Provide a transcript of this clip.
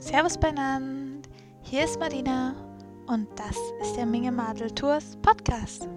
Servus benannt. Hier ist Marina und das ist der Minge Madel Tours Podcast.